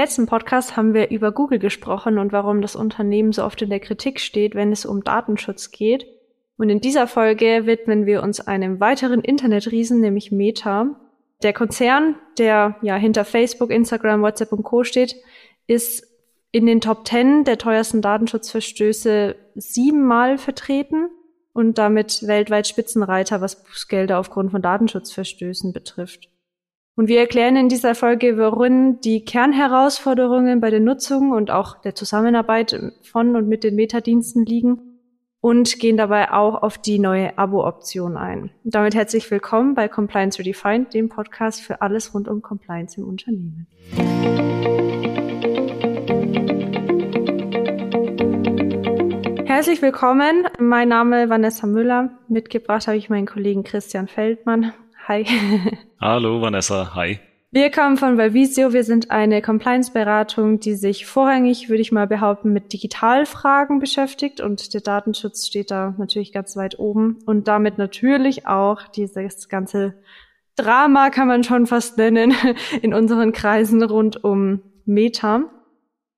letzten Podcast haben wir über Google gesprochen und warum das Unternehmen so oft in der Kritik steht, wenn es um Datenschutz geht. Und in dieser Folge widmen wir uns einem weiteren Internetriesen, nämlich Meta. Der Konzern, der ja hinter Facebook, Instagram, WhatsApp und Co. steht, ist in den Top 10 der teuersten Datenschutzverstöße siebenmal vertreten und damit weltweit Spitzenreiter, was Bußgelder aufgrund von Datenschutzverstößen betrifft. Und wir erklären in dieser Folge, worin die Kernherausforderungen bei der Nutzung und auch der Zusammenarbeit von und mit den Metadiensten liegen und gehen dabei auch auf die neue Abo-Option ein. Und damit herzlich willkommen bei Compliance Redefined, dem Podcast für alles rund um Compliance im Unternehmen. Herzlich willkommen. Mein Name ist Vanessa Müller. Mitgebracht habe ich meinen Kollegen Christian Feldmann. Hi. Hallo Vanessa, hi. Wir kommen von Valvisio. Wir sind eine Compliance-Beratung, die sich vorrangig, würde ich mal behaupten, mit Digitalfragen beschäftigt. Und der Datenschutz steht da natürlich ganz weit oben. Und damit natürlich auch dieses ganze Drama, kann man schon fast nennen, in unseren Kreisen rund um Meta.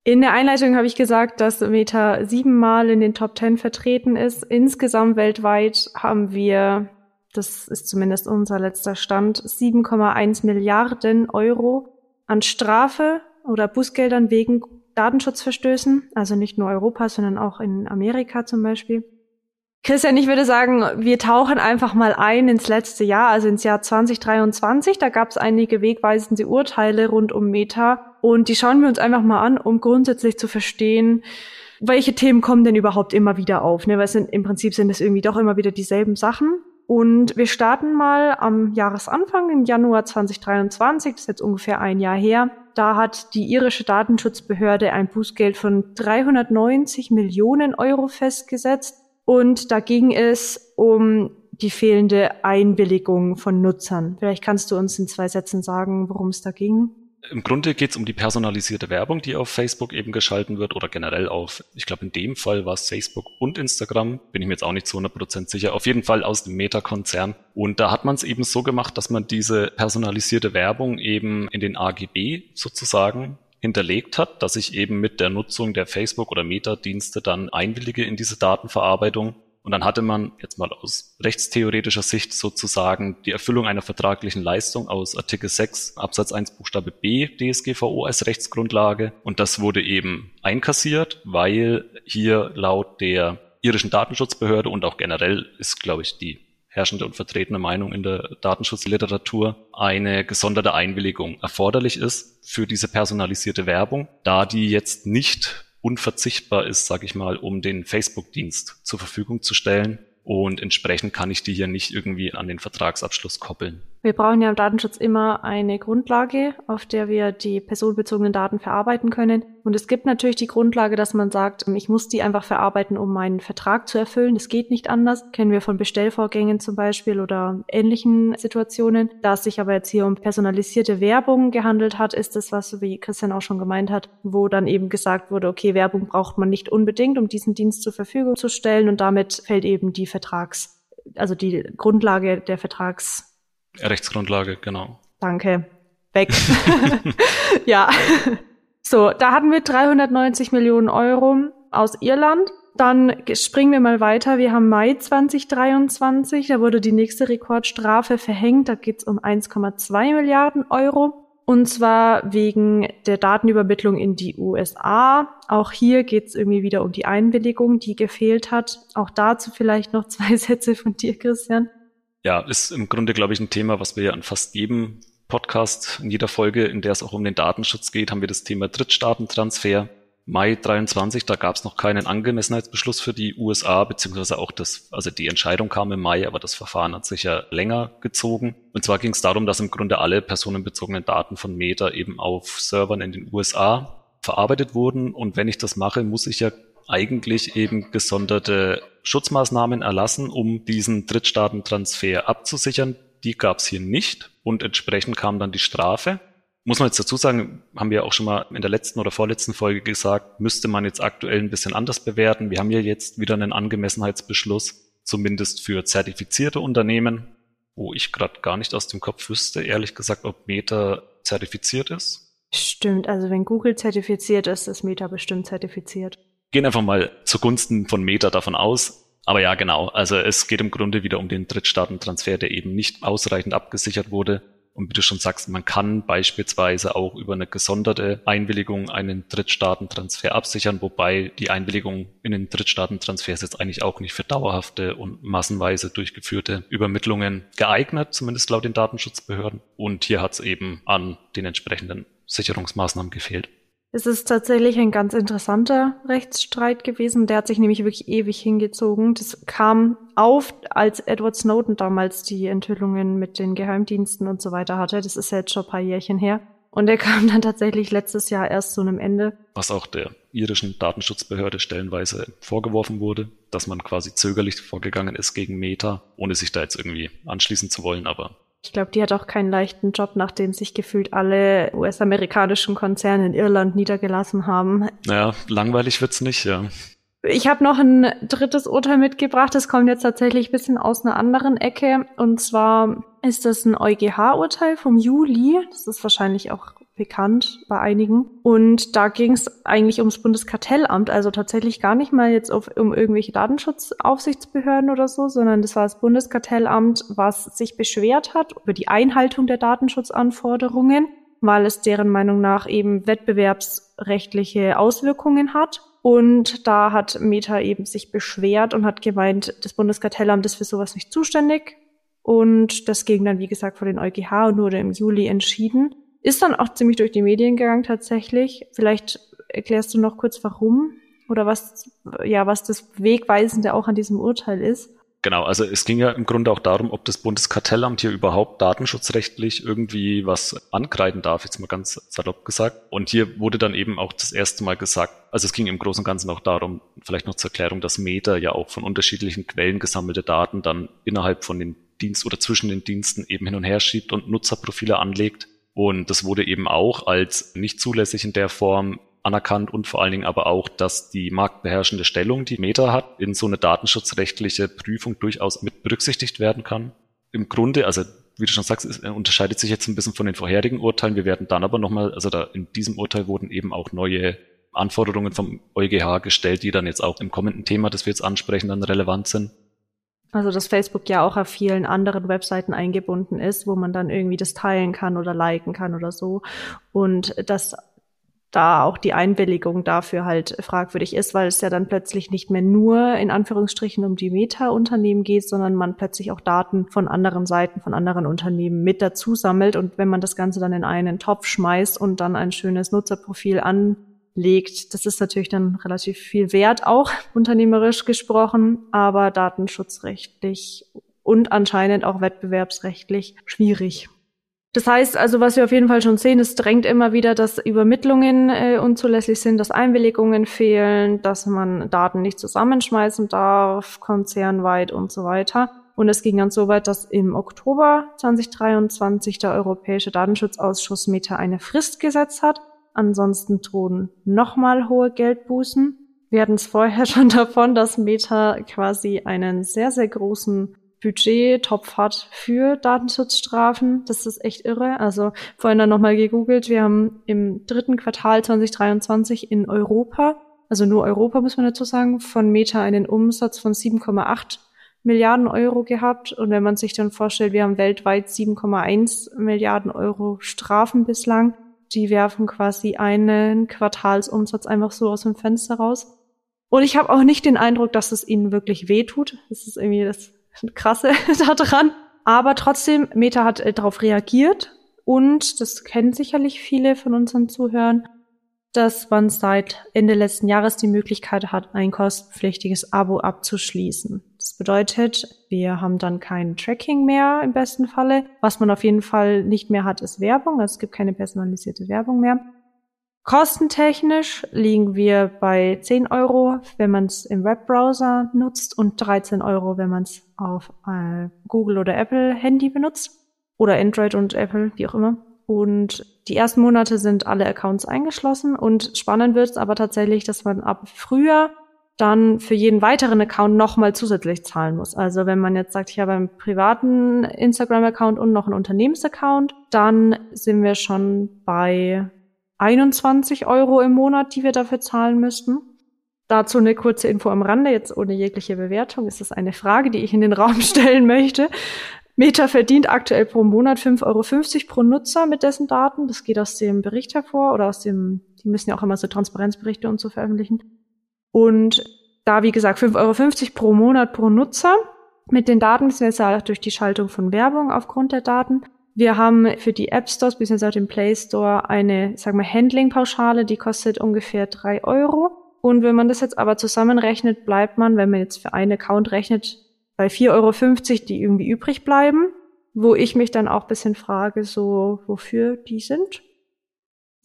In der Einleitung habe ich gesagt, dass Meta siebenmal in den Top Ten vertreten ist. Insgesamt weltweit haben wir das ist zumindest unser letzter Stand, 7,1 Milliarden Euro an Strafe oder Bußgeldern wegen Datenschutzverstößen, also nicht nur Europa, sondern auch in Amerika zum Beispiel. Christian, ich würde sagen, wir tauchen einfach mal ein ins letzte Jahr, also ins Jahr 2023. Da gab es einige wegweisende Urteile rund um Meta und die schauen wir uns einfach mal an, um grundsätzlich zu verstehen, welche Themen kommen denn überhaupt immer wieder auf. Ne? Weil es sind, im Prinzip sind es irgendwie doch immer wieder dieselben Sachen. Und wir starten mal am Jahresanfang im Januar 2023, das ist jetzt ungefähr ein Jahr her. Da hat die irische Datenschutzbehörde ein Bußgeld von 390 Millionen Euro festgesetzt. Und da ging es um die fehlende Einwilligung von Nutzern. Vielleicht kannst du uns in zwei Sätzen sagen, worum es da ging. Im Grunde geht es um die personalisierte Werbung, die auf Facebook eben geschalten wird oder generell auf, ich glaube in dem Fall war es Facebook und Instagram, bin ich mir jetzt auch nicht zu 100% sicher, auf jeden Fall aus dem Meta-Konzern. Und da hat man es eben so gemacht, dass man diese personalisierte Werbung eben in den AGB sozusagen hinterlegt hat, dass ich eben mit der Nutzung der Facebook- oder Meta-Dienste dann einwillige in diese Datenverarbeitung und dann hatte man jetzt mal aus rechtstheoretischer Sicht sozusagen die Erfüllung einer vertraglichen Leistung aus Artikel 6 Absatz 1 Buchstabe B DSGVO als Rechtsgrundlage. Und das wurde eben einkassiert, weil hier laut der irischen Datenschutzbehörde und auch generell ist, glaube ich, die herrschende und vertretene Meinung in der Datenschutzliteratur eine gesonderte Einwilligung erforderlich ist für diese personalisierte Werbung, da die jetzt nicht unverzichtbar ist, sage ich mal, um den Facebook-Dienst zur Verfügung zu stellen. Und entsprechend kann ich die hier nicht irgendwie an den Vertragsabschluss koppeln. Wir brauchen ja im Datenschutz immer eine Grundlage, auf der wir die personenbezogenen Daten verarbeiten können. Und es gibt natürlich die Grundlage, dass man sagt, ich muss die einfach verarbeiten, um meinen Vertrag zu erfüllen. Das geht nicht anders. Kennen wir von Bestellvorgängen zum Beispiel oder ähnlichen Situationen. Da es sich aber jetzt hier um personalisierte Werbung gehandelt hat, ist es was, wie Christian auch schon gemeint hat, wo dann eben gesagt wurde, okay, Werbung braucht man nicht unbedingt, um diesen Dienst zur Verfügung zu stellen. Und damit fällt eben die Vertrags, also die Grundlage der Vertrags Rechtsgrundlage, genau. Danke. Weg. ja. So, da hatten wir 390 Millionen Euro aus Irland. Dann springen wir mal weiter. Wir haben Mai 2023. Da wurde die nächste Rekordstrafe verhängt. Da geht es um 1,2 Milliarden Euro. Und zwar wegen der Datenübermittlung in die USA. Auch hier geht es irgendwie wieder um die Einwilligung, die gefehlt hat. Auch dazu vielleicht noch zwei Sätze von dir, Christian. Ja, ist im Grunde, glaube ich, ein Thema, was wir ja an fast jedem Podcast, in jeder Folge, in der es auch um den Datenschutz geht, haben wir das Thema Drittstaatentransfer. Mai 23, da gab es noch keinen Angemessenheitsbeschluss für die USA, beziehungsweise auch das, also die Entscheidung kam im Mai, aber das Verfahren hat sich ja länger gezogen. Und zwar ging es darum, dass im Grunde alle personenbezogenen Daten von Meta eben auf Servern in den USA verarbeitet wurden. Und wenn ich das mache, muss ich ja eigentlich eben gesonderte Schutzmaßnahmen erlassen, um diesen Drittstaatentransfer abzusichern. Die gab es hier nicht und entsprechend kam dann die Strafe. Muss man jetzt dazu sagen, haben wir auch schon mal in der letzten oder vorletzten Folge gesagt, müsste man jetzt aktuell ein bisschen anders bewerten. Wir haben ja jetzt wieder einen Angemessenheitsbeschluss, zumindest für zertifizierte Unternehmen, wo ich gerade gar nicht aus dem Kopf wüsste, ehrlich gesagt, ob Meta zertifiziert ist. Stimmt, also wenn Google zertifiziert ist, ist Meta bestimmt zertifiziert. Gehen einfach mal zugunsten von Meta davon aus. Aber ja, genau. Also es geht im Grunde wieder um den Drittstaatentransfer, der eben nicht ausreichend abgesichert wurde. Und wie du schon sagst, man kann beispielsweise auch über eine gesonderte Einwilligung einen Drittstaatentransfer absichern, wobei die Einwilligung in den Drittstaatentransfer ist jetzt eigentlich auch nicht für dauerhafte und massenweise durchgeführte Übermittlungen geeignet, zumindest laut den Datenschutzbehörden. Und hier hat es eben an den entsprechenden Sicherungsmaßnahmen gefehlt. Es ist tatsächlich ein ganz interessanter Rechtsstreit gewesen. Der hat sich nämlich wirklich ewig hingezogen. Das kam auf, als Edward Snowden damals die Enthüllungen mit den Geheimdiensten und so weiter hatte. Das ist ja jetzt schon ein paar Jährchen her. Und der kam dann tatsächlich letztes Jahr erst zu einem Ende. Was auch der irischen Datenschutzbehörde stellenweise vorgeworfen wurde, dass man quasi zögerlich vorgegangen ist gegen Meta, ohne sich da jetzt irgendwie anschließen zu wollen, aber ich glaube, die hat auch keinen leichten Job, nachdem sich gefühlt alle US-amerikanischen Konzerne in Irland niedergelassen haben. Naja, langweilig wird's nicht, ja. Ich habe noch ein drittes Urteil mitgebracht. Das kommt jetzt tatsächlich ein bisschen aus einer anderen Ecke. Und zwar ist das ein EuGH-Urteil vom Juli. Das ist wahrscheinlich auch bekannt bei einigen. Und da ging es eigentlich ums Bundeskartellamt, also tatsächlich gar nicht mal jetzt auf, um irgendwelche Datenschutzaufsichtsbehörden oder so, sondern das war das Bundeskartellamt, was sich beschwert hat über die Einhaltung der Datenschutzanforderungen, weil es deren Meinung nach eben wettbewerbsrechtliche Auswirkungen hat. Und da hat Meta eben sich beschwert und hat gemeint, das Bundeskartellamt ist für sowas nicht zuständig. Und das ging dann, wie gesagt, vor den EuGH und wurde im Juli entschieden. Ist dann auch ziemlich durch die Medien gegangen tatsächlich. Vielleicht erklärst du noch kurz, warum oder was, ja, was das Wegweisende auch an diesem Urteil ist. Genau, also es ging ja im Grunde auch darum, ob das Bundeskartellamt hier überhaupt datenschutzrechtlich irgendwie was ankreiden darf, jetzt mal ganz salopp gesagt. Und hier wurde dann eben auch das erste Mal gesagt, also es ging im Großen und Ganzen auch darum, vielleicht noch zur Erklärung, dass Meta ja auch von unterschiedlichen Quellen gesammelte Daten dann innerhalb von den Dienst oder zwischen den Diensten eben hin und her schiebt und Nutzerprofile anlegt. Und das wurde eben auch als nicht zulässig in der Form anerkannt und vor allen Dingen aber auch, dass die marktbeherrschende Stellung, die Meta hat, in so eine datenschutzrechtliche Prüfung durchaus mit berücksichtigt werden kann. Im Grunde, also wie du schon sagst, es unterscheidet sich jetzt ein bisschen von den vorherigen Urteilen. Wir werden dann aber nochmal, also da in diesem Urteil wurden eben auch neue Anforderungen vom EuGH gestellt, die dann jetzt auch im kommenden Thema, das wir jetzt ansprechen, dann relevant sind. Also, dass Facebook ja auch auf vielen anderen Webseiten eingebunden ist, wo man dann irgendwie das teilen kann oder liken kann oder so. Und dass da auch die Einwilligung dafür halt fragwürdig ist, weil es ja dann plötzlich nicht mehr nur in Anführungsstrichen um die Meta-Unternehmen geht, sondern man plötzlich auch Daten von anderen Seiten, von anderen Unternehmen mit dazu sammelt. Und wenn man das Ganze dann in einen Topf schmeißt und dann ein schönes Nutzerprofil an legt. Das ist natürlich dann relativ viel wert, auch unternehmerisch gesprochen, aber datenschutzrechtlich und anscheinend auch wettbewerbsrechtlich schwierig. Das heißt also, was wir auf jeden Fall schon sehen, es drängt immer wieder, dass Übermittlungen äh, unzulässig sind, dass Einwilligungen fehlen, dass man Daten nicht zusammenschmeißen darf, konzernweit und so weiter. Und es ging dann so weit, dass im Oktober 2023 der Europäische Datenschutzausschuss Meta eine Frist gesetzt hat, Ansonsten drohen nochmal hohe Geldbußen. Wir hatten es vorher schon davon, dass Meta quasi einen sehr, sehr großen Budgettopf hat für Datenschutzstrafen. Das ist echt irre. Also vorhin dann nochmal gegoogelt. Wir haben im dritten Quartal 2023 in Europa, also nur Europa muss man dazu sagen, von Meta einen Umsatz von 7,8 Milliarden Euro gehabt. Und wenn man sich dann vorstellt, wir haben weltweit 7,1 Milliarden Euro Strafen bislang, die werfen quasi einen Quartalsumsatz einfach so aus dem Fenster raus. Und ich habe auch nicht den Eindruck, dass es ihnen wirklich wehtut. Das ist irgendwie das Krasse daran. Aber trotzdem, Meta hat äh, darauf reagiert und das kennen sicherlich viele von unseren Zuhörern, dass man seit Ende letzten Jahres die Möglichkeit hat, ein kostenpflichtiges Abo abzuschließen. Das bedeutet, wir haben dann kein Tracking mehr im besten Falle. Was man auf jeden Fall nicht mehr hat, ist Werbung. Also es gibt keine personalisierte Werbung mehr. Kostentechnisch liegen wir bei 10 Euro, wenn man es im Webbrowser nutzt und 13 Euro, wenn man es auf äh, Google oder Apple Handy benutzt. Oder Android und Apple, wie auch immer. Und die ersten Monate sind alle Accounts eingeschlossen und spannend wird es aber tatsächlich, dass man ab Frühjahr dann für jeden weiteren Account nochmal zusätzlich zahlen muss. Also wenn man jetzt sagt, ich habe einen privaten Instagram-Account und noch einen Unternehmensaccount, dann sind wir schon bei 21 Euro im Monat, die wir dafür zahlen müssten. Dazu eine kurze Info am Rande, jetzt ohne jegliche Bewertung. Ist das eine Frage, die ich in den Raum stellen möchte. Meta verdient aktuell pro Monat 5,50 Euro pro Nutzer mit dessen Daten. Das geht aus dem Bericht hervor oder aus dem, die müssen ja auch immer so Transparenzberichte und so veröffentlichen. Und da, wie gesagt, 5,50 Euro pro Monat pro Nutzer. Mit den Daten jetzt auch durch die Schaltung von Werbung aufgrund der Daten. Wir haben für die App Stores bzw. den Play Store eine, sagen wir, Handling-Pauschale, die kostet ungefähr drei Euro. Und wenn man das jetzt aber zusammenrechnet, bleibt man, wenn man jetzt für einen Account rechnet, bei 4,50 Euro, die irgendwie übrig bleiben, wo ich mich dann auch bisschen frage, so, wofür die sind.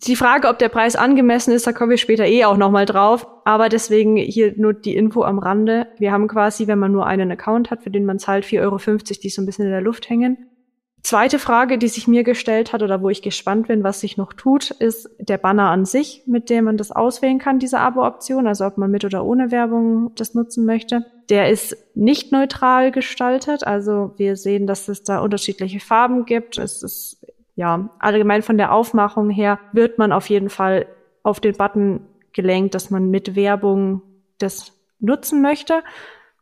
Die Frage, ob der Preis angemessen ist, da kommen wir später eh auch nochmal drauf. Aber deswegen hier nur die Info am Rande. Wir haben quasi, wenn man nur einen Account hat, für den man zahlt, 4,50 Euro, die so ein bisschen in der Luft hängen. Zweite Frage, die sich mir gestellt hat oder wo ich gespannt bin, was sich noch tut, ist der Banner an sich, mit dem man das auswählen kann, diese Abo-Option, also ob man mit oder ohne Werbung das nutzen möchte. Der ist nicht neutral gestaltet, also wir sehen, dass es da unterschiedliche Farben gibt. Es ist ja allgemein von der Aufmachung her wird man auf jeden Fall auf den Button gelenkt, dass man mit Werbung das nutzen möchte.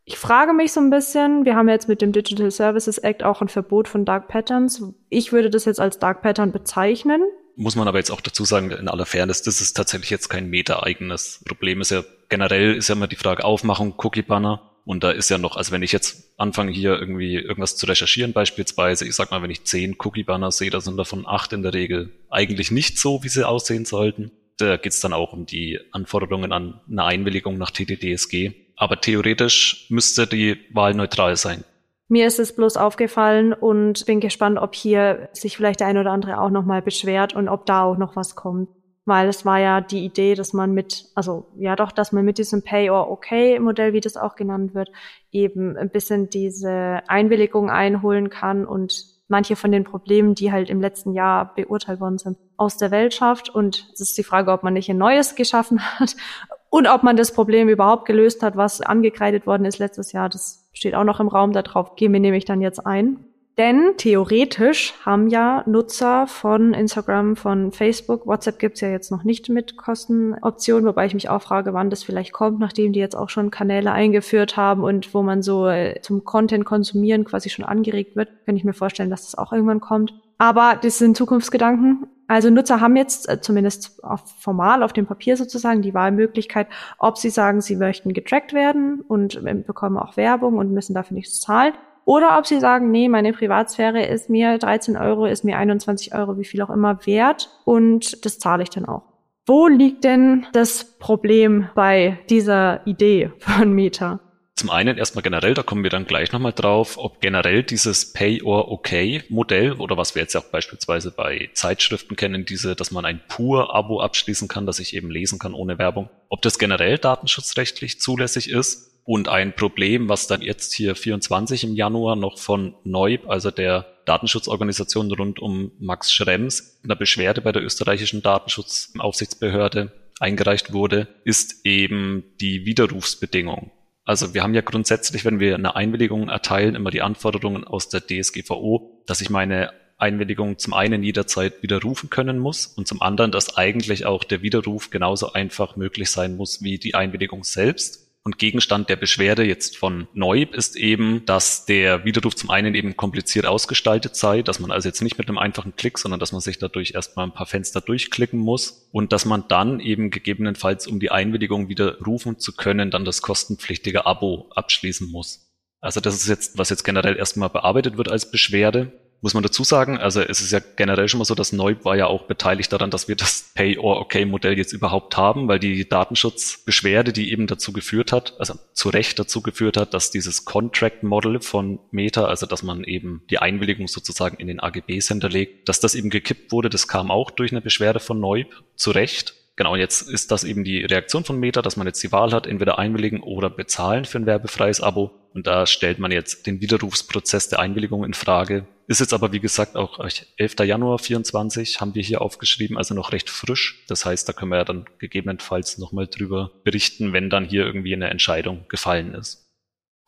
Ich frage mich so ein bisschen, wir haben jetzt mit dem Digital Services Act auch ein Verbot von Dark Patterns. Ich würde das jetzt als Dark Pattern bezeichnen. Muss man aber jetzt auch dazu sagen, in aller Fairness, das ist tatsächlich jetzt kein meta-eigenes Problem. Ist ja generell ist ja immer die Frage Aufmachung, Cookie-Banner. Und da ist ja noch, also wenn ich jetzt anfange hier irgendwie irgendwas zu recherchieren, beispielsweise, ich sag mal, wenn ich zehn Cookie-Banner sehe, da sind davon acht in der Regel eigentlich nicht so, wie sie aussehen sollten. Da geht's dann auch um die Anforderungen an eine Einwilligung nach TTDSG aber theoretisch müsste die Wahl neutral sein. Mir ist es bloß aufgefallen und bin gespannt, ob hier sich vielleicht der ein oder andere auch nochmal beschwert und ob da auch noch was kommt. Weil es war ja die Idee, dass man mit, also ja doch, dass man mit diesem Pay or Okay Modell, wie das auch genannt wird, eben ein bisschen diese Einwilligung einholen kann und manche von den Problemen, die halt im letzten Jahr beurteilt worden sind, aus der Welt schafft. Und es ist die Frage, ob man nicht ein neues geschaffen hat und ob man das Problem überhaupt gelöst hat, was angekreidet worden ist letztes Jahr. Das steht auch noch im Raum. Darauf gehen wir nämlich dann jetzt ein. Denn theoretisch haben ja Nutzer von Instagram, von Facebook, WhatsApp gibt's ja jetzt noch nicht mit Kostenoptionen, wobei ich mich auch frage, wann das vielleicht kommt, nachdem die jetzt auch schon Kanäle eingeführt haben und wo man so äh, zum Content konsumieren quasi schon angeregt wird, kann ich mir vorstellen, dass das auch irgendwann kommt. Aber das sind Zukunftsgedanken. Also Nutzer haben jetzt äh, zumindest auf formal auf dem Papier sozusagen die Wahlmöglichkeit, ob sie sagen, sie möchten getrackt werden und äh, bekommen auch Werbung und müssen dafür nichts zahlen oder ob sie sagen, nee, meine Privatsphäre ist mir 13 Euro, ist mir 21 Euro, wie viel auch immer wert und das zahle ich dann auch. Wo liegt denn das Problem bei dieser Idee von Meta? Zum einen erstmal generell, da kommen wir dann gleich nochmal drauf, ob generell dieses Pay or Okay Modell oder was wir jetzt auch beispielsweise bei Zeitschriften kennen, diese, dass man ein pur-Abo abschließen kann, dass ich eben lesen kann ohne Werbung, ob das generell datenschutzrechtlich zulässig ist und ein Problem, was dann jetzt hier 24 im Januar noch von Neub, also der Datenschutzorganisation rund um Max Schrems, in der Beschwerde bei der österreichischen Datenschutzaufsichtsbehörde eingereicht wurde, ist eben die Widerrufsbedingung. Also wir haben ja grundsätzlich, wenn wir eine Einwilligung erteilen, immer die Anforderungen aus der DSGVO, dass ich meine Einwilligung zum einen jederzeit widerrufen können muss und zum anderen, dass eigentlich auch der Widerruf genauso einfach möglich sein muss wie die Einwilligung selbst. Und Gegenstand der Beschwerde jetzt von Neub ist eben, dass der Widerruf zum einen eben kompliziert ausgestaltet sei, dass man also jetzt nicht mit einem einfachen Klick, sondern dass man sich dadurch erstmal ein paar Fenster durchklicken muss und dass man dann eben gegebenenfalls, um die Einwilligung widerrufen zu können, dann das kostenpflichtige Abo abschließen muss. Also das ist jetzt, was jetzt generell erstmal bearbeitet wird als Beschwerde muss man dazu sagen, also es ist ja generell schon mal so, dass Neub war ja auch beteiligt daran, dass wir das Pay-or-Okay-Modell jetzt überhaupt haben, weil die Datenschutzbeschwerde, die eben dazu geführt hat, also zu Recht dazu geführt hat, dass dieses Contract-Model von Meta, also dass man eben die Einwilligung sozusagen in den AGBs hinterlegt, dass das eben gekippt wurde, das kam auch durch eine Beschwerde von Neub, zu Recht. Genau, jetzt ist das eben die Reaktion von Meta, dass man jetzt die Wahl hat, entweder einwilligen oder bezahlen für ein werbefreies Abo. Und da stellt man jetzt den Widerrufsprozess der Einwilligung in Frage. Ist jetzt aber, wie gesagt, auch 11. Januar 24 haben wir hier aufgeschrieben, also noch recht frisch. Das heißt, da können wir ja dann gegebenenfalls nochmal drüber berichten, wenn dann hier irgendwie eine Entscheidung gefallen ist.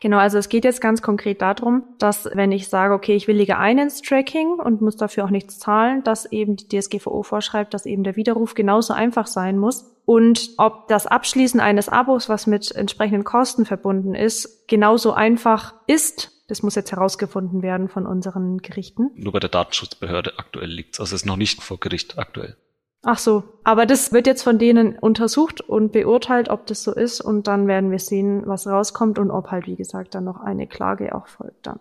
Genau, also es geht jetzt ganz konkret darum, dass wenn ich sage, okay, ich willige ein ins Tracking und muss dafür auch nichts zahlen, dass eben die DSGVO vorschreibt, dass eben der Widerruf genauso einfach sein muss. Und ob das Abschließen eines Abos, was mit entsprechenden Kosten verbunden ist, genauso einfach ist, das muss jetzt herausgefunden werden von unseren Gerichten. Nur bei der Datenschutzbehörde aktuell liegt Also es ist noch nicht vor Gericht aktuell. Ach so, aber das wird jetzt von denen untersucht und beurteilt, ob das so ist und dann werden wir sehen, was rauskommt und ob halt, wie gesagt, dann noch eine Klage auch folgt dann.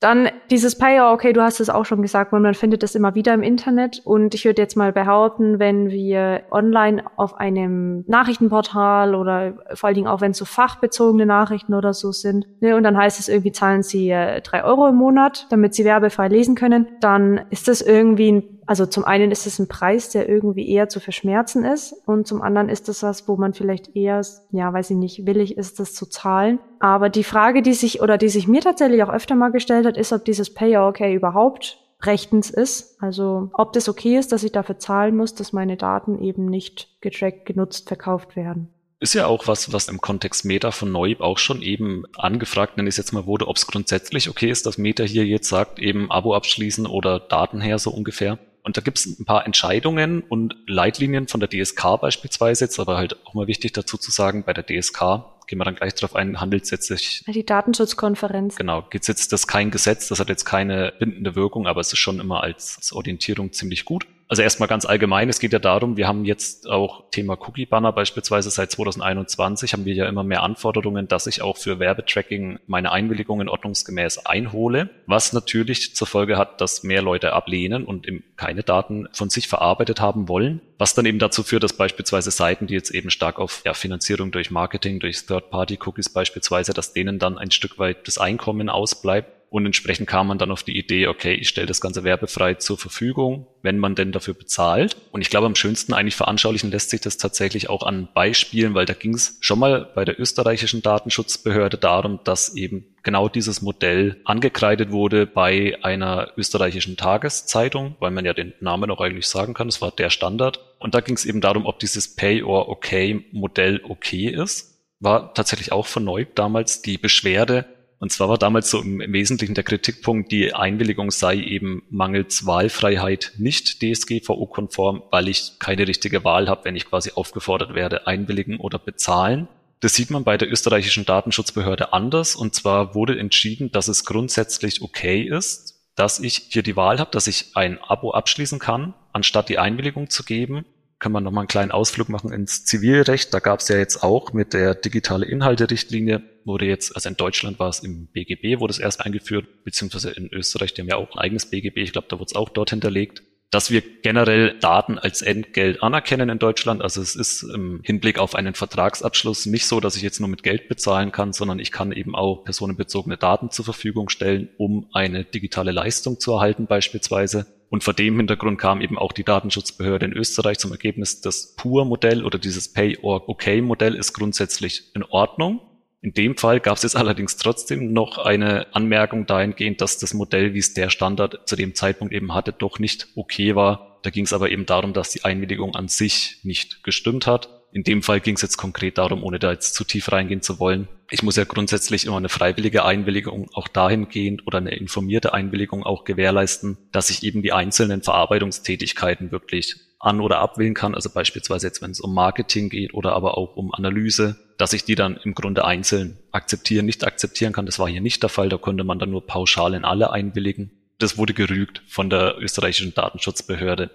Dann dieses Payer, okay, du hast es auch schon gesagt, man findet es immer wieder im Internet. Und ich würde jetzt mal behaupten, wenn wir online auf einem Nachrichtenportal oder vor allen Dingen auch wenn es so fachbezogene Nachrichten oder so sind, ne, und dann heißt es irgendwie, zahlen sie äh, drei Euro im Monat, damit sie werbefrei lesen können, dann ist das irgendwie ein also zum einen ist es ein Preis, der irgendwie eher zu verschmerzen ist und zum anderen ist es was, wo man vielleicht eher, ja, weiß ich nicht, willig ist, das zu zahlen. Aber die Frage, die sich oder die sich mir tatsächlich auch öfter mal gestellt hat, ist, ob dieses Pay Okay überhaupt rechtens ist. Also ob das okay ist, dass ich dafür zahlen muss, dass meine Daten eben nicht getrackt, genutzt, verkauft werden. Ist ja auch was, was im Kontext Meta von Neub auch schon eben angefragt, nenne ich es jetzt mal wurde, ob es grundsätzlich okay ist, dass Meta hier jetzt sagt, eben Abo abschließen oder Daten her so ungefähr. Und da gibt es ein paar Entscheidungen und Leitlinien von der DSK beispielsweise, jetzt aber halt auch mal wichtig dazu zu sagen, bei der DSK gehen wir dann gleich darauf ein, handelt es jetzt sich. Die Datenschutzkonferenz. Genau, gibt jetzt das kein Gesetz, das hat jetzt keine bindende Wirkung, aber es ist schon immer als, als Orientierung ziemlich gut. Also erstmal ganz allgemein, es geht ja darum, wir haben jetzt auch Thema Cookie-Banner beispielsweise. Seit 2021 haben wir ja immer mehr Anforderungen, dass ich auch für Werbetracking meine Einwilligungen ordnungsgemäß einhole, was natürlich zur Folge hat, dass mehr Leute ablehnen und keine Daten von sich verarbeitet haben wollen, was dann eben dazu führt, dass beispielsweise Seiten, die jetzt eben stark auf ja, Finanzierung durch Marketing, durch Third-Party-Cookies beispielsweise, dass denen dann ein Stück weit das Einkommen ausbleibt und entsprechend kam man dann auf die Idee, okay, ich stelle das Ganze werbefrei zur Verfügung, wenn man denn dafür bezahlt. Und ich glaube, am schönsten eigentlich veranschaulichen lässt sich das tatsächlich auch an Beispielen, weil da ging es schon mal bei der österreichischen Datenschutzbehörde darum, dass eben genau dieses Modell angekreidet wurde bei einer österreichischen Tageszeitung, weil man ja den Namen auch eigentlich sagen kann, es war der Standard. Und da ging es eben darum, ob dieses Pay or Okay ist. War tatsächlich auch von neu damals die Beschwerde, und zwar war damals so im, Wesentlichen der Kritikpunkt, die Einwilligung sei eben mangels Wahlfreiheit nicht DSGVO-konform, weil ich keine richtige Wahl habe, wenn ich quasi aufgefordert werde, einwilligen oder bezahlen. Das sieht man bei der österreichischen Datenschutzbehörde anders. Und zwar wurde entschieden, dass es grundsätzlich okay ist, dass ich hier die Wahl habe, dass ich ein Abo abschließen kann, anstatt die Einwilligung zu geben kann man nochmal einen kleinen Ausflug machen ins Zivilrecht. Da gab es ja jetzt auch mit der digitale Inhalte-Richtlinie, wurde jetzt, also in Deutschland war es im BGB, wurde es erst eingeführt, beziehungsweise in Österreich, die haben ja auch ein eigenes BGB, ich glaube, da wurde es auch dort hinterlegt, dass wir generell Daten als Entgelt anerkennen in Deutschland. Also es ist im Hinblick auf einen Vertragsabschluss nicht so, dass ich jetzt nur mit Geld bezahlen kann, sondern ich kann eben auch personenbezogene Daten zur Verfügung stellen, um eine digitale Leistung zu erhalten beispielsweise. Und vor dem Hintergrund kam eben auch die Datenschutzbehörde in Österreich zum Ergebnis, das PUR-Modell oder dieses Pay-or-Okay-Modell ist grundsätzlich in Ordnung. In dem Fall gab es jetzt allerdings trotzdem noch eine Anmerkung dahingehend, dass das Modell, wie es der Standard zu dem Zeitpunkt eben hatte, doch nicht okay war. Da ging es aber eben darum, dass die Einwilligung an sich nicht gestimmt hat. In dem Fall ging es jetzt konkret darum, ohne da jetzt zu tief reingehen zu wollen. Ich muss ja grundsätzlich immer eine freiwillige Einwilligung auch dahingehend oder eine informierte Einwilligung auch gewährleisten, dass ich eben die einzelnen Verarbeitungstätigkeiten wirklich an- oder abwählen kann. Also beispielsweise jetzt, wenn es um Marketing geht oder aber auch um Analyse, dass ich die dann im Grunde einzeln akzeptieren, nicht akzeptieren kann. Das war hier nicht der Fall. Da konnte man dann nur pauschal in alle einwilligen. Das wurde gerügt von der österreichischen Datenschutzbehörde.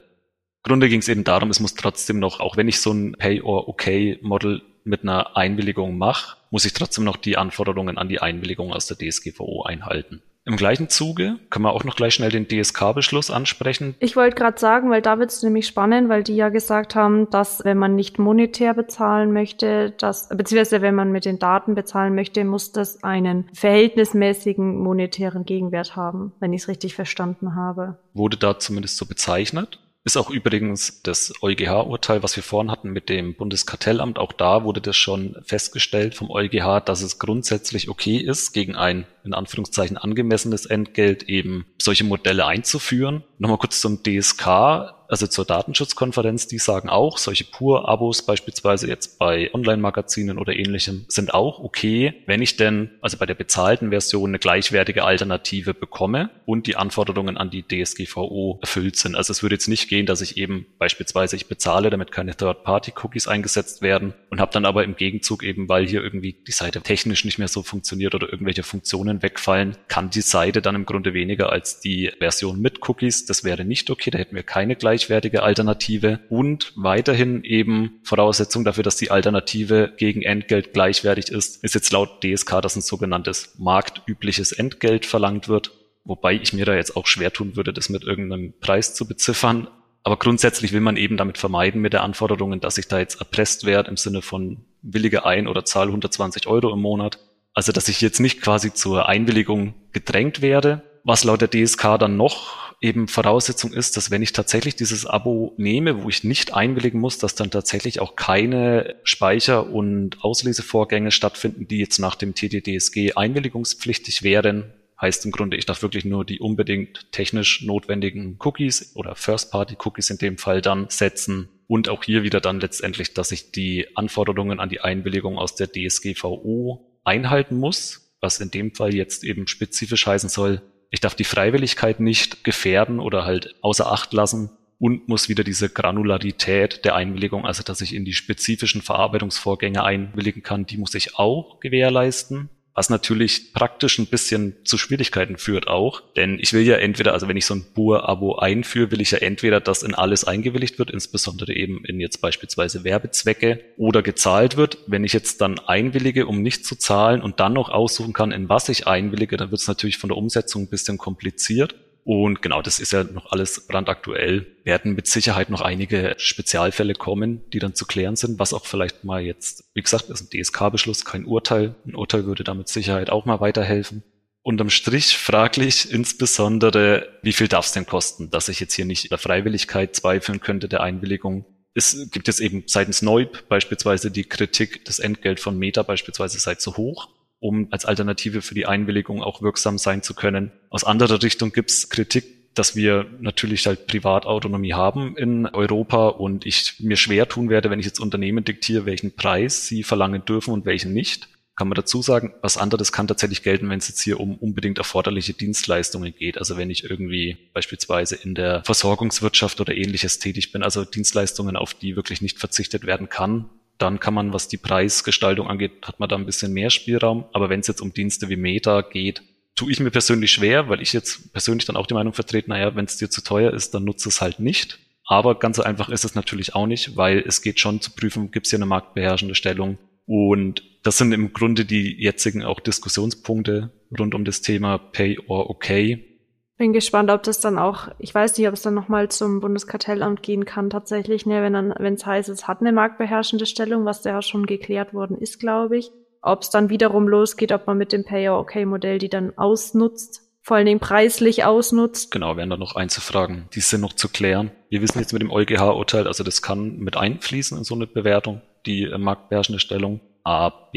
Grunde ging es eben darum, es muss trotzdem noch, auch wenn ich so ein Pay-or-Okay-Model mit einer Einwilligung mache, muss ich trotzdem noch die Anforderungen an die Einwilligung aus der DSGVO einhalten. Im gleichen Zuge können wir auch noch gleich schnell den DSK-Beschluss ansprechen. Ich wollte gerade sagen, weil da wird es nämlich spannend, weil die ja gesagt haben, dass wenn man nicht monetär bezahlen möchte, dass, beziehungsweise wenn man mit den Daten bezahlen möchte, muss das einen verhältnismäßigen monetären Gegenwert haben, wenn ich es richtig verstanden habe. Wurde da zumindest so bezeichnet. Ist auch übrigens das EuGH-Urteil, was wir vorhin hatten mit dem Bundeskartellamt. Auch da wurde das schon festgestellt vom EuGH, dass es grundsätzlich okay ist, gegen ein in Anführungszeichen angemessenes Entgelt eben solche Modelle einzuführen. Nochmal kurz zum DSK. also zur Datenschutzkonferenz, die sagen auch, solche Pur-Abos beispielsweise jetzt bei Online-Magazinen oder ähnlichem sind auch okay, wenn ich denn also bei der bezahlten Version eine gleichwertige Alternative bekomme und die Anforderungen an die DSGVO erfüllt sind. Also es würde jetzt nicht gehen, dass ich eben beispielsweise ich bezahle, damit keine Third-Party-Cookies eingesetzt werden und habe dann aber im Gegenzug eben, weil hier irgendwie die Seite technisch nicht mehr so funktioniert oder irgendwelche Funktionen wegfallen, kann die Seite dann im Grunde weniger als die Version mit Cookies. Das wäre nicht okay, da hätten wir keine gleichwertige Alternative und weiterhin eben Voraussetzung dafür, dass die Alternative gegen Entgelt gleichwertig ist, ist jetzt laut DSK, dass ein sogenanntes marktübliches Entgelt verlangt wird. Wobei ich mir da jetzt auch schwer tun würde, das mit irgendeinem Preis zu beziffern. Aber grundsätzlich will man eben damit vermeiden mit der Anforderungen, dass ich da jetzt erpresst werde im Sinne von willige ein oder zahl 120 Euro im Monat. Also, dass ich jetzt nicht quasi zur Einwilligung gedrängt werde. Was laut der DSK dann noch eben Voraussetzung ist, dass wenn ich tatsächlich dieses Abo nehme, wo ich nicht einwilligen muss, dass dann tatsächlich auch keine Speicher- und Auslesevorgänge stattfinden, die jetzt nach dem TTDSG einwilligungspflichtig wären, Heißt im Grunde, ich darf wirklich nur die unbedingt technisch notwendigen Cookies oder First-Party-Cookies in dem Fall dann setzen. Und auch hier wieder dann letztendlich, dass ich die Anforderungen an die Einwilligung aus der DSGVO einhalten muss, was in dem Fall jetzt eben spezifisch heißen soll, ich darf die Freiwilligkeit nicht gefährden oder halt außer Acht lassen und muss wieder diese Granularität der Einwilligung, also dass ich in die spezifischen Verarbeitungsvorgänge einwilligen kann, die muss ich auch gewährleisten was natürlich praktisch ein bisschen zu Schwierigkeiten führt auch. Denn ich will ja entweder, also wenn ich so ein Bur-Abo einführe, will ich ja entweder, dass in alles eingewilligt wird, insbesondere eben in jetzt beispielsweise Werbezwecke oder gezahlt wird. Wenn ich jetzt dann einwillige, um nicht zu zahlen und dann noch aussuchen kann, in was ich einwillige, dann wird es natürlich von der Umsetzung ein bisschen kompliziert. Und genau, das ist ja noch alles brandaktuell. Werden mit Sicherheit noch einige Spezialfälle kommen, die dann zu klären sind, was auch vielleicht mal jetzt, wie gesagt, ist ein DSK-Beschluss, kein Urteil. Ein Urteil würde da mit Sicherheit auch mal weiterhelfen. Unterm Strich fraglich insbesondere, wie viel darf es denn kosten, dass ich jetzt hier nicht der Freiwilligkeit zweifeln könnte der Einwilligung. Es gibt jetzt eben seitens Neub beispielsweise die Kritik, das Entgelt von Meta beispielsweise sei zu hoch um als Alternative für die Einwilligung auch wirksam sein zu können. Aus anderer Richtung gibt es Kritik, dass wir natürlich halt Privatautonomie haben in Europa und ich mir schwer tun werde, wenn ich jetzt Unternehmen diktiere, welchen Preis sie verlangen dürfen und welchen nicht. Kann man dazu sagen, was anderes kann tatsächlich gelten, wenn es jetzt hier um unbedingt erforderliche Dienstleistungen geht. Also wenn ich irgendwie beispielsweise in der Versorgungswirtschaft oder ähnliches tätig bin, also Dienstleistungen, auf die wirklich nicht verzichtet werden kann, dann kann man, was die Preisgestaltung angeht, hat man da ein bisschen mehr Spielraum. Aber wenn es jetzt um Dienste wie Meta geht, tue ich mir persönlich schwer, weil ich jetzt persönlich dann auch die Meinung vertrete, naja, wenn es dir zu teuer ist, dann nutze es halt nicht. Aber ganz so einfach ist es natürlich auch nicht, weil es geht schon zu prüfen, gibt es hier eine marktbeherrschende Stellung. Und das sind im Grunde die jetzigen auch Diskussionspunkte rund um das Thema Pay or Okay. Bin gespannt, ob das dann auch, ich weiß nicht, ob es dann nochmal zum Bundeskartellamt gehen kann, tatsächlich, ne, wenn dann, wenn es heißt, es hat eine marktbeherrschende Stellung, was da ja schon geklärt worden ist, glaube ich. Ob es dann wiederum losgeht, ob man mit dem Pay-Okay-Modell die dann ausnutzt, vor allen Dingen preislich ausnutzt. Genau, wären da noch Einzelfragen, die sind noch zu klären. Wir wissen jetzt mit dem EuGH-Urteil, also das kann mit einfließen in so eine Bewertung, die äh, marktbeherrschende Stellung. Aber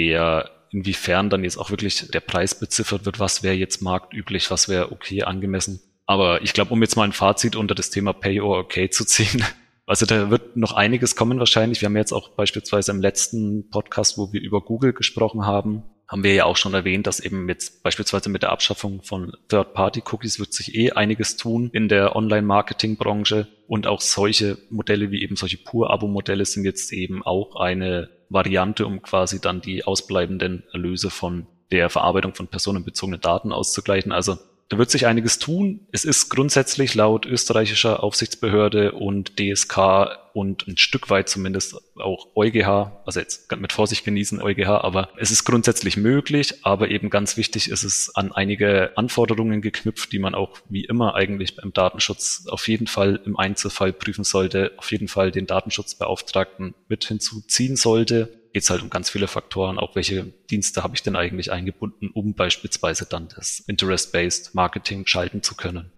inwiefern dann jetzt auch wirklich der Preis beziffert wird, was wäre jetzt marktüblich, was wäre okay angemessen. Aber ich glaube, um jetzt mal ein Fazit unter das Thema Pay or Okay zu ziehen, also da wird noch einiges kommen wahrscheinlich. Wir haben jetzt auch beispielsweise im letzten Podcast, wo wir über Google gesprochen haben, haben wir ja auch schon erwähnt, dass eben jetzt beispielsweise mit der Abschaffung von Third-Party-Cookies wird sich eh einiges tun in der Online-Marketing-Branche und auch solche Modelle wie eben solche Pur-Abo-Modelle sind jetzt eben auch eine Variante, um quasi dann die ausbleibenden Erlöse von der Verarbeitung von personenbezogenen Daten auszugleichen. Also da wird sich einiges tun. Es ist grundsätzlich laut österreichischer Aufsichtsbehörde und DSK und ein Stück weit zumindest auch EuGH, also jetzt mit Vorsicht genießen EuGH, aber es ist grundsätzlich möglich, aber eben ganz wichtig ist es an einige Anforderungen geknüpft, die man auch wie immer eigentlich beim Datenschutz auf jeden Fall im Einzelfall prüfen sollte, auf jeden Fall den Datenschutzbeauftragten mit hinzuziehen sollte geht es halt um ganz viele Faktoren, auch welche Dienste habe ich denn eigentlich eingebunden, um beispielsweise dann das Interest-Based Marketing schalten zu können.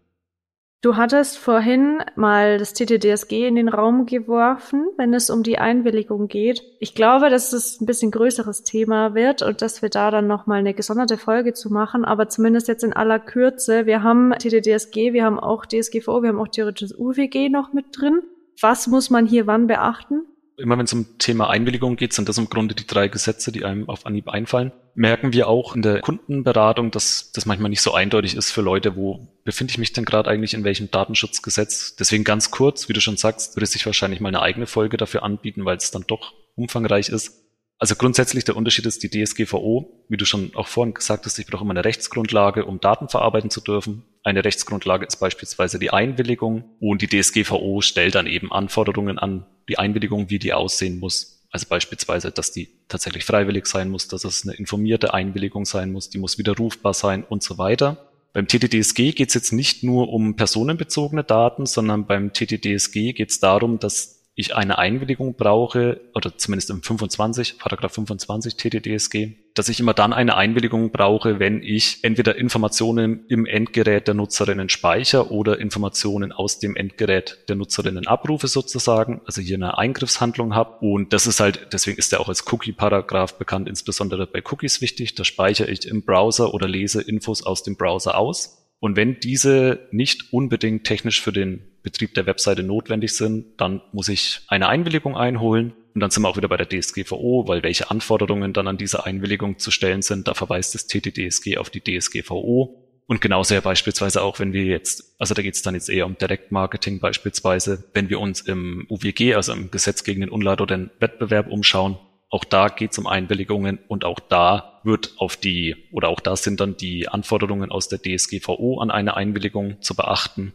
Du hattest vorhin mal das TTDSG in den Raum geworfen, wenn es um die Einwilligung geht. Ich glaube, dass es ein bisschen größeres Thema wird und dass wir da dann nochmal eine gesonderte Folge zu machen, aber zumindest jetzt in aller Kürze. Wir haben TTDSG, wir haben auch DSGVO, wir haben auch theoretisches UWG noch mit drin. Was muss man hier wann beachten? Immer wenn es um Thema Einwilligung geht, sind das im Grunde die drei Gesetze, die einem auf Anhieb einfallen. Merken wir auch in der Kundenberatung, dass das manchmal nicht so eindeutig ist für Leute, wo befinde ich mich denn gerade eigentlich in welchem Datenschutzgesetz. Deswegen ganz kurz, wie du schon sagst, würde sich wahrscheinlich mal eine eigene Folge dafür anbieten, weil es dann doch umfangreich ist. Also grundsätzlich der Unterschied ist die DSGVO, wie du schon auch vorhin gesagt hast, ich brauche immer eine Rechtsgrundlage, um Daten verarbeiten zu dürfen. Eine Rechtsgrundlage ist beispielsweise die Einwilligung und die DSGVO stellt dann eben Anforderungen an die Einwilligung, wie die aussehen muss. Also beispielsweise, dass die tatsächlich freiwillig sein muss, dass es eine informierte Einwilligung sein muss, die muss widerrufbar sein und so weiter. Beim TTDSG geht es jetzt nicht nur um personenbezogene Daten, sondern beim TTDSG geht es darum, dass ich eine Einwilligung brauche, oder zumindest im 25, Paragraph 25 TTDSG, dass ich immer dann eine Einwilligung brauche, wenn ich entweder Informationen im Endgerät der Nutzerinnen speichere oder Informationen aus dem Endgerät der Nutzerinnen abrufe sozusagen, also hier eine Eingriffshandlung habe. Und das ist halt, deswegen ist der auch als Cookie-Paragraph bekannt, insbesondere bei Cookies wichtig. Da speichere ich im Browser oder lese Infos aus dem Browser aus. Und wenn diese nicht unbedingt technisch für den Betrieb der Webseite notwendig sind, dann muss ich eine Einwilligung einholen. Und dann sind wir auch wieder bei der DSGVO, weil welche Anforderungen dann an diese Einwilligung zu stellen sind, da verweist das TTDSG auf die DSGVO. Und genauso ja beispielsweise auch, wenn wir jetzt, also da geht es dann jetzt eher um Direktmarketing beispielsweise, wenn wir uns im UWG, also im Gesetz gegen den unlauteren Wettbewerb umschauen, auch da geht es um Einwilligungen und auch da wird auf die, oder auch da sind dann die Anforderungen aus der DSGVO an eine Einwilligung zu beachten.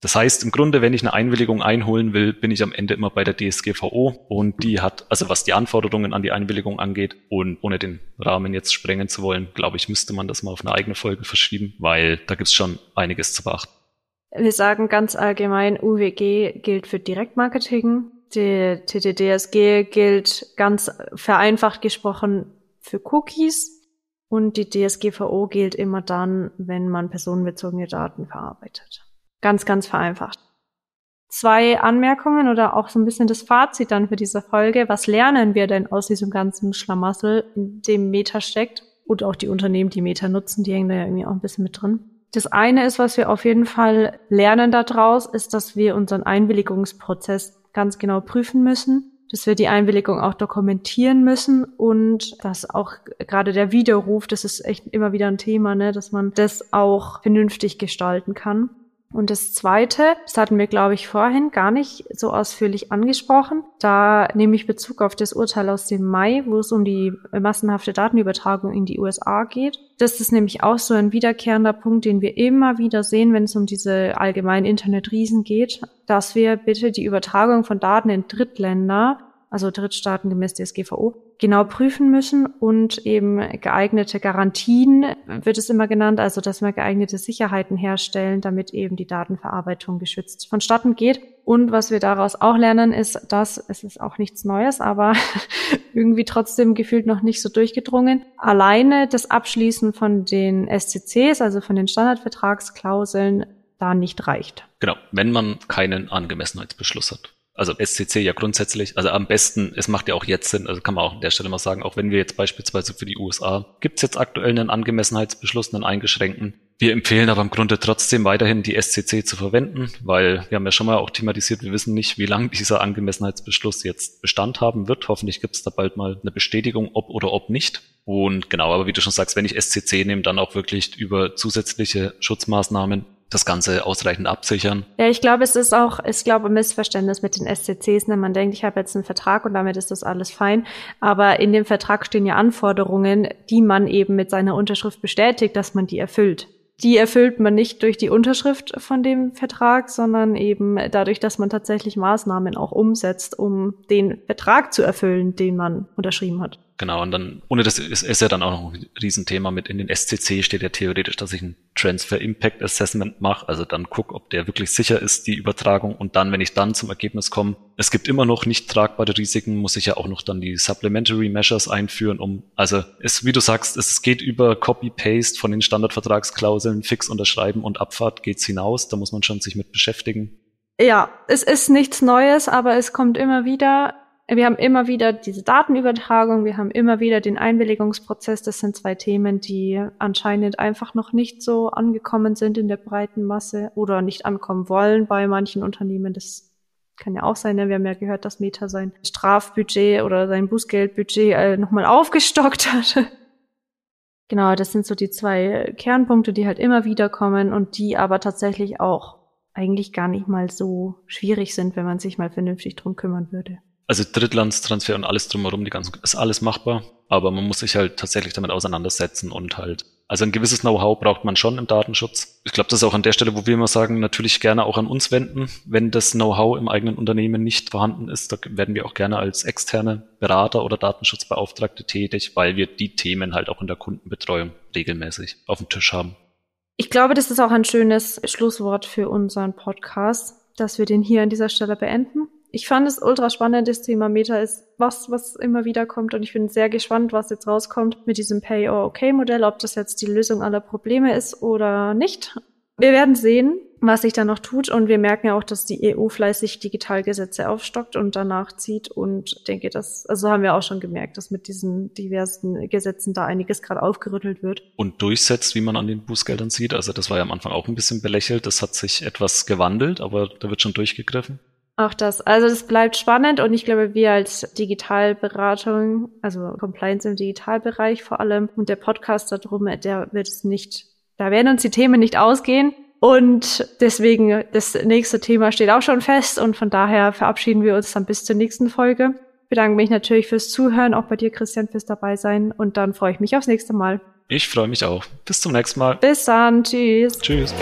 Das heißt, im Grunde, wenn ich eine Einwilligung einholen will, bin ich am Ende immer bei der DSGVO und die hat, also was die Anforderungen an die Einwilligung angeht und ohne den Rahmen jetzt sprengen zu wollen, glaube ich, müsste man das mal auf eine eigene Folge verschieben, weil da gibt's schon einiges zu beachten. Wir sagen ganz allgemein, UWG gilt für Direktmarketing, die TTDSG gilt ganz vereinfacht gesprochen für Cookies und die DSGVO gilt immer dann, wenn man personenbezogene Daten verarbeitet. Ganz, ganz vereinfacht. Zwei Anmerkungen oder auch so ein bisschen das Fazit dann für diese Folge. Was lernen wir denn aus diesem ganzen Schlamassel, in dem Meta steckt? Und auch die Unternehmen, die Meta nutzen, die hängen da ja irgendwie auch ein bisschen mit drin. Das eine ist, was wir auf jeden Fall lernen daraus, ist, dass wir unseren Einwilligungsprozess ganz genau prüfen müssen, dass wir die Einwilligung auch dokumentieren müssen und dass auch gerade der Widerruf, das ist echt immer wieder ein Thema, ne, dass man das auch vernünftig gestalten kann. Und das Zweite, das hatten wir, glaube ich, vorhin gar nicht so ausführlich angesprochen. Da nehme ich Bezug auf das Urteil aus dem Mai, wo es um die massenhafte Datenübertragung in die USA geht. Das ist nämlich auch so ein wiederkehrender Punkt, den wir immer wieder sehen, wenn es um diese allgemeinen Internetriesen geht, dass wir bitte die Übertragung von Daten in Drittländer also Drittstaaten gemäß DSGVO, genau prüfen müssen und eben geeignete Garantien wird es immer genannt, also dass wir geeignete Sicherheiten herstellen, damit eben die Datenverarbeitung geschützt vonstatten geht. Und was wir daraus auch lernen, ist, dass es ist auch nichts Neues, aber irgendwie trotzdem gefühlt noch nicht so durchgedrungen. Alleine das Abschließen von den SCCs, also von den Standardvertragsklauseln, da nicht reicht. Genau, wenn man keinen Angemessenheitsbeschluss hat also SCC ja grundsätzlich, also am besten, es macht ja auch jetzt Sinn, also kann man auch an der Stelle mal sagen, auch wenn wir jetzt beispielsweise für die USA, gibt es jetzt aktuell einen Angemessenheitsbeschluss, einen eingeschränkten. Wir empfehlen aber im Grunde trotzdem weiterhin die SCC zu verwenden, weil wir haben ja schon mal auch thematisiert, wir wissen nicht, wie lange dieser Angemessenheitsbeschluss jetzt Bestand haben wird. Hoffentlich gibt es da bald mal eine Bestätigung, ob oder ob nicht. Und genau, aber wie du schon sagst, wenn ich SCC nehme, dann auch wirklich über zusätzliche Schutzmaßnahmen das Ganze ausreichend absichern. Ja, ich glaube, es ist auch, ich glaube, ein Missverständnis mit den SCCs. Ne? Man denkt, ich habe jetzt einen Vertrag und damit ist das alles fein. Aber in dem Vertrag stehen ja Anforderungen, die man eben mit seiner Unterschrift bestätigt, dass man die erfüllt. Die erfüllt man nicht durch die Unterschrift von dem Vertrag, sondern eben dadurch, dass man tatsächlich Maßnahmen auch umsetzt, um den Vertrag zu erfüllen, den man unterschrieben hat. Genau, und dann, ohne das ist, ist ja dann auch noch ein Riesenthema mit in den SCC steht ja theoretisch, dass ich ein Transfer Impact Assessment mache, also dann guck, ob der wirklich sicher ist, die Übertragung. Und dann, wenn ich dann zum Ergebnis komme, es gibt immer noch nicht tragbare Risiken, muss ich ja auch noch dann die Supplementary Measures einführen, um, also es, wie du sagst, es geht über Copy-Paste von den Standardvertragsklauseln, fix unterschreiben und Abfahrt geht's hinaus, da muss man schon sich mit beschäftigen. Ja, es ist nichts Neues, aber es kommt immer wieder wir haben immer wieder diese Datenübertragung, wir haben immer wieder den Einwilligungsprozess. Das sind zwei Themen, die anscheinend einfach noch nicht so angekommen sind in der breiten Masse oder nicht ankommen wollen bei manchen Unternehmen. Das kann ja auch sein. Ne? Wir haben ja gehört, dass Meta sein Strafbudget oder sein Bußgeldbudget äh, nochmal aufgestockt hat. genau, das sind so die zwei Kernpunkte, die halt immer wieder kommen und die aber tatsächlich auch eigentlich gar nicht mal so schwierig sind, wenn man sich mal vernünftig drum kümmern würde also Drittlandstransfer und alles drumherum, die ganzen, ist alles machbar, aber man muss sich halt tatsächlich damit auseinandersetzen und halt, also ein gewisses Know-how braucht man schon im Datenschutz. Ich glaube, das ist auch an der Stelle, wo wir immer sagen, natürlich gerne auch an uns wenden, wenn das Know-how im eigenen Unternehmen nicht vorhanden ist. Da werden wir auch gerne als externe Berater oder Datenschutzbeauftragte tätig, weil wir die Themen halt auch in der Kundenbetreuung regelmäßig auf dem Tisch haben. Ich glaube, das ist auch ein schönes Schlusswort für unseren Podcast, dass wir den hier an dieser Stelle beenden ich fand es ultra spannend, das Thema Meta ist was, was immer wieder kommt und ich bin sehr gespannt, was jetzt rauskommt mit diesem Pay-or-Okay-Modell, ob das jetzt die Lösung aller Probleme ist oder nicht. Wir werden sehen, was sich da noch tut und wir merken ja auch, dass die EU fleißig Digitalgesetze aufstockt und danach zieht und denke, das, also haben wir auch schon gemerkt, dass mit diesen diversen Gesetzen da einiges gerade aufgerüttelt wird. Und durchsetzt, wie man an den Bußgeldern sieht. Also das war ja am Anfang auch ein bisschen belächelt, das hat sich etwas gewandelt, aber da wird schon durchgegriffen. Auch das. Also das bleibt spannend und ich glaube, wir als Digitalberatung, also Compliance im Digitalbereich vor allem und der Podcast darum, der wird es nicht, da werden uns die Themen nicht ausgehen. Und deswegen, das nächste Thema steht auch schon fest und von daher verabschieden wir uns dann bis zur nächsten Folge. Ich bedanke mich natürlich fürs Zuhören, auch bei dir, Christian, fürs dabei sein und dann freue ich mich aufs nächste Mal. Ich freue mich auch. Bis zum nächsten Mal. Bis dann. Tschüss. Tschüss.